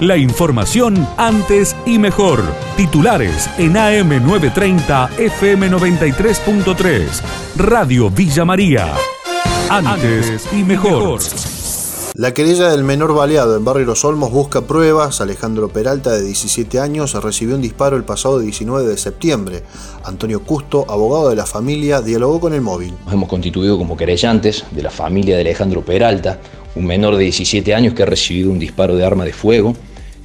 La información antes y mejor. Titulares en AM930 FM93.3. Radio Villa María. Antes y mejor. La querella del menor baleado en Barrio Los Olmos busca pruebas. Alejandro Peralta, de 17 años, recibió un disparo el pasado 19 de septiembre. Antonio Custo, abogado de la familia, dialogó con el móvil. Nos hemos constituido como querellantes de la familia de Alejandro Peralta, un menor de 17 años que ha recibido un disparo de arma de fuego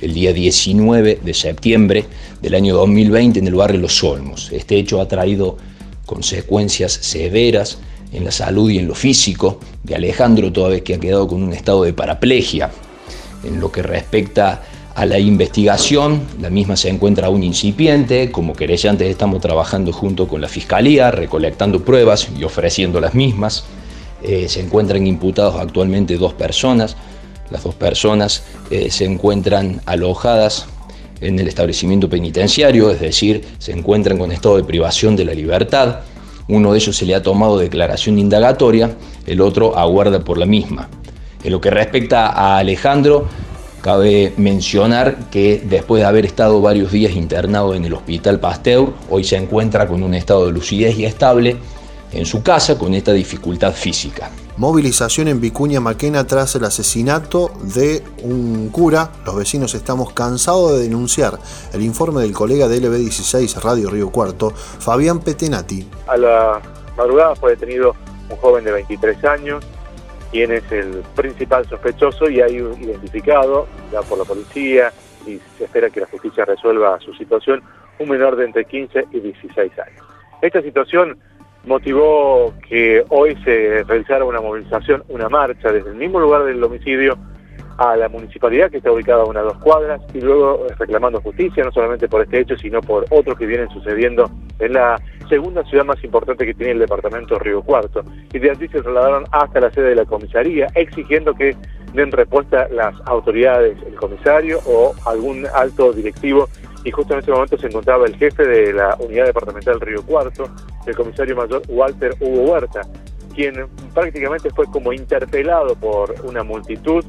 el día 19 de septiembre del año 2020 en el barrio Los Olmos. Este hecho ha traído consecuencias severas en la salud y en lo físico de Alejandro, toda vez que ha quedado con un estado de paraplegia. En lo que respecta a la investigación, la misma se encuentra aún incipiente, como querellantes estamos trabajando junto con la Fiscalía, recolectando pruebas y ofreciendo las mismas. Eh, se encuentran imputados actualmente dos personas, las dos personas eh, se encuentran alojadas en el establecimiento penitenciario, es decir, se encuentran con estado de privación de la libertad. Uno de ellos se le ha tomado declaración indagatoria, el otro aguarda por la misma. En lo que respecta a Alejandro, cabe mencionar que después de haber estado varios días internado en el Hospital Pasteur, hoy se encuentra con un estado de lucidez y estable en su casa con esta dificultad física. Movilización en Vicuña Maquena tras el asesinato de un cura. Los vecinos estamos cansados de denunciar el informe del colega de LB16 Radio Río Cuarto, Fabián Petenati. A la madrugada fue detenido un joven de 23 años, quien es el principal sospechoso y hay identificado ya por la policía y se espera que la justicia resuelva su situación, un menor de entre 15 y 16 años. Esta situación motivó que hoy se realizara una movilización, una marcha desde el mismo lugar del homicidio a la municipalidad que está ubicada a unas dos cuadras y luego reclamando justicia, no solamente por este hecho, sino por otros que vienen sucediendo en la segunda ciudad más importante que tiene el departamento Río Cuarto. Y de allí se trasladaron hasta la sede de la comisaría, exigiendo que den respuesta las autoridades, el comisario o algún alto directivo y justo en ese momento se encontraba el jefe de la unidad departamental Río Cuarto, el comisario mayor Walter Hugo Huerta, quien prácticamente fue como interpelado por una multitud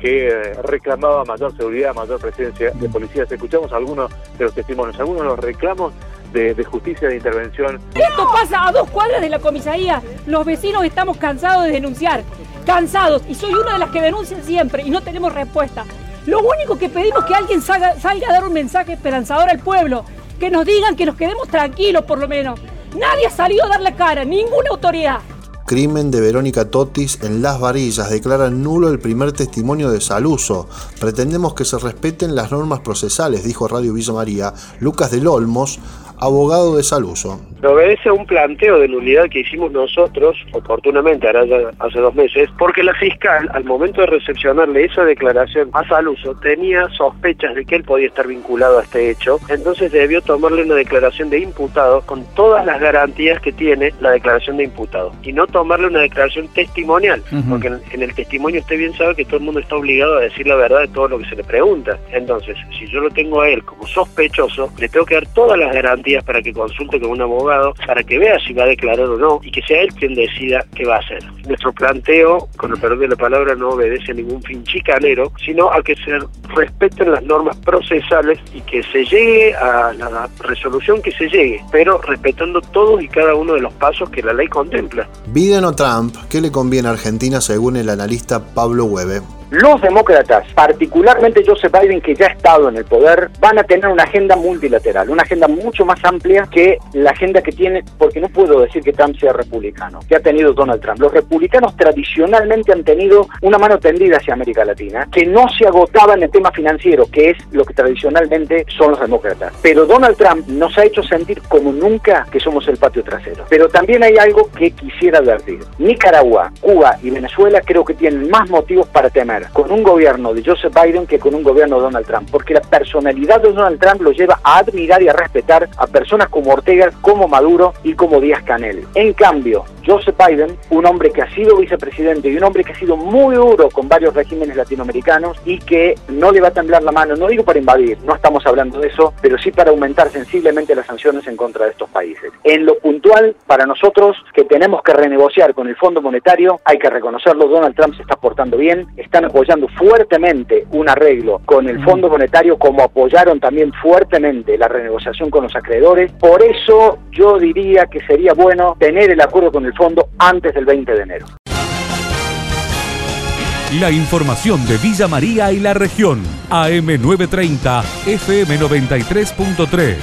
que eh, reclamaba mayor seguridad, mayor presencia de policías. Escuchamos algunos de los testimonios, algunos de los reclamos de, de, justicia de intervención. Esto pasa a dos cuadras de la comisaría. Los vecinos estamos cansados de denunciar, cansados, y soy una de las que denuncian siempre y no tenemos respuesta. Lo único que pedimos es que alguien salga, salga a dar un mensaje esperanzador al pueblo, que nos digan que nos quedemos tranquilos por lo menos. Nadie ha salido a dar la cara, ninguna autoridad. Crimen de Verónica Totis en Las Varillas. Declara nulo el primer testimonio de Saluso. Pretendemos que se respeten las normas procesales, dijo Radio Villa María. Lucas del Olmos, abogado de Saluso. Obedece a un planteo de nulidad que hicimos nosotros, oportunamente, ahora ya hace dos meses, porque la fiscal, al momento de recepcionarle esa declaración a Saluso, tenía sospechas de que él podía estar vinculado a este hecho, entonces debió tomarle una declaración de imputado con todas las garantías que tiene la declaración de imputado, y no tomarle una declaración testimonial, porque en, en el testimonio usted bien sabe que todo el mundo está obligado a decir la verdad de todo lo que se le pregunta. Entonces, si yo lo tengo a él como sospechoso, le tengo que dar todas las garantías para que consulte con un abogado, para que vea si va a declarar o no, y que sea él quien decida qué va a hacer. Nuestro planteo, con el perdón de la palabra, no obedece a ningún fin chicanero, sino a que se respeten las normas procesales y que se llegue a la resolución que se llegue, pero respetando todos y cada uno de los pasos que la ley contempla. Biden o Trump, ¿qué le conviene a Argentina según el analista Pablo Hueve? Los demócratas, particularmente Joseph Biden, que ya ha estado en el poder, van a tener una agenda multilateral, una agenda mucho más amplia que la agenda que tiene, porque no puedo decir que Trump sea republicano, que ha tenido Donald Trump. Los republicanos tradicionalmente han tenido una mano tendida hacia América Latina, que no se agotaba en el tema financiero, que es lo que tradicionalmente son los demócratas. Pero Donald Trump nos ha hecho sentir como nunca que somos el patio trasero. Pero también hay algo que quisiera advertir. Nicaragua, Cuba y Venezuela creo que tienen más motivos para temer con un gobierno de Joseph Biden que con un gobierno de Donald Trump, porque la personalidad de Donald Trump lo lleva a admirar y a respetar a personas como Ortega, como Maduro y como Díaz Canel. En cambio, Joseph Biden, un hombre que ha sido vicepresidente y un hombre que ha sido muy duro con varios regímenes latinoamericanos y que no le va a temblar la mano, no digo para invadir, no estamos hablando de eso, pero sí para aumentar sensiblemente las sanciones en contra de estos países. En lo puntual, para nosotros que tenemos que renegociar con el Fondo Monetario, hay que reconocerlo, Donald Trump se está portando bien, están apoyando fuertemente un arreglo con el Fondo Monetario como apoyaron también fuertemente la renegociación con los acreedores. Por eso yo diría que sería bueno tener el acuerdo con el fondo antes del 20 de enero. La información de Villa María y la región. AM930, FM93.3.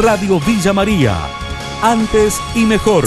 Radio Villa María. Antes y mejor.